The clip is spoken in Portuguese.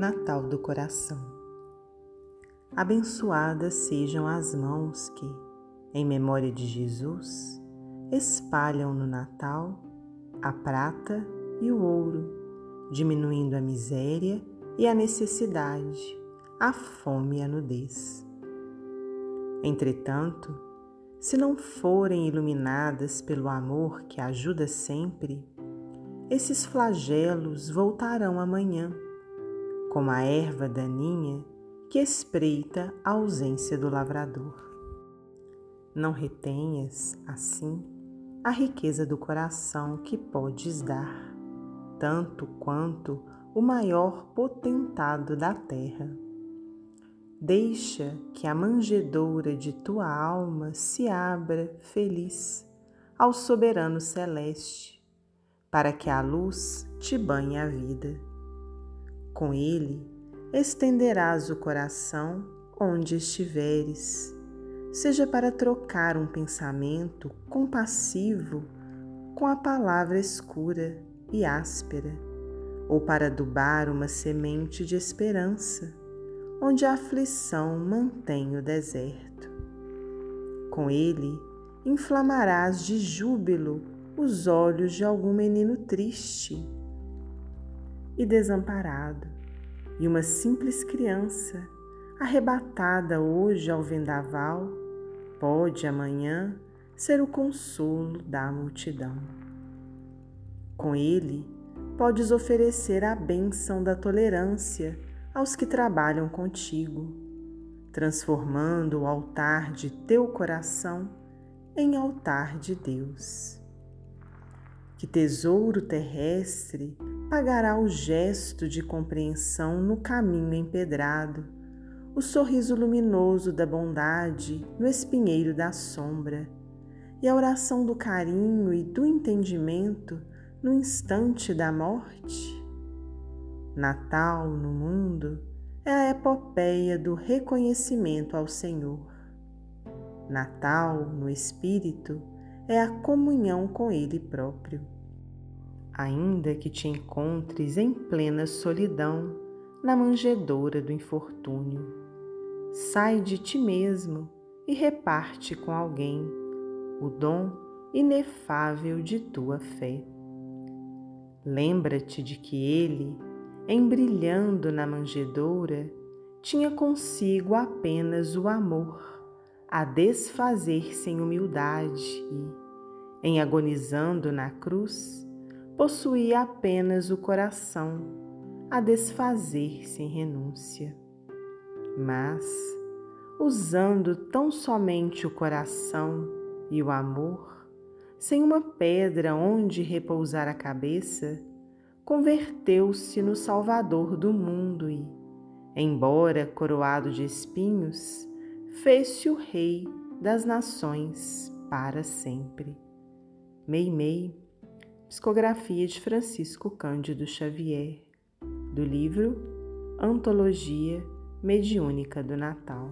Natal do Coração. Abençoadas sejam as mãos que, em memória de Jesus, espalham no Natal a prata e o ouro, diminuindo a miséria e a necessidade, a fome e a nudez. Entretanto, se não forem iluminadas pelo amor que ajuda sempre, esses flagelos voltarão amanhã como a erva daninha que espreita a ausência do lavrador. Não retenhas, assim, a riqueza do coração que podes dar, tanto quanto o maior potentado da terra. Deixa que a manjedoura de tua alma se abra feliz ao soberano celeste, para que a luz te banhe a vida com ele estenderás o coração onde estiveres, seja para trocar um pensamento compassivo com a palavra escura e áspera, ou para adubar uma semente de esperança, onde a aflição mantém o deserto. Com ele inflamarás de júbilo os olhos de algum menino triste e desamparado, e uma simples criança, arrebatada hoje ao vendaval, pode amanhã ser o consolo da multidão. Com ele, podes oferecer a bênção da tolerância aos que trabalham contigo, transformando o altar de teu coração em altar de Deus. Que tesouro terrestre pagará o gesto de compreensão no caminho empedrado, o sorriso luminoso da bondade no espinheiro da sombra, e a oração do carinho e do entendimento no instante da morte? Natal no mundo é a epopeia do reconhecimento ao Senhor. Natal no espírito é a comunhão com Ele próprio ainda que te encontres em plena solidão na manjedoura do infortúnio. Sai de ti mesmo e reparte com alguém o dom inefável de tua fé. Lembra-te de que ele, embrilhando na manjedoura, tinha consigo apenas o amor a desfazer-se em humildade e, em agonizando na cruz, possuía apenas o coração a desfazer-se em renúncia. Mas, usando tão somente o coração e o amor, sem uma pedra onde repousar a cabeça, converteu-se no Salvador do mundo e, embora coroado de espinhos, fez-se o Rei das nações para sempre. Meimei Psicografia de Francisco Cândido Xavier, do livro Antologia Mediúnica do Natal.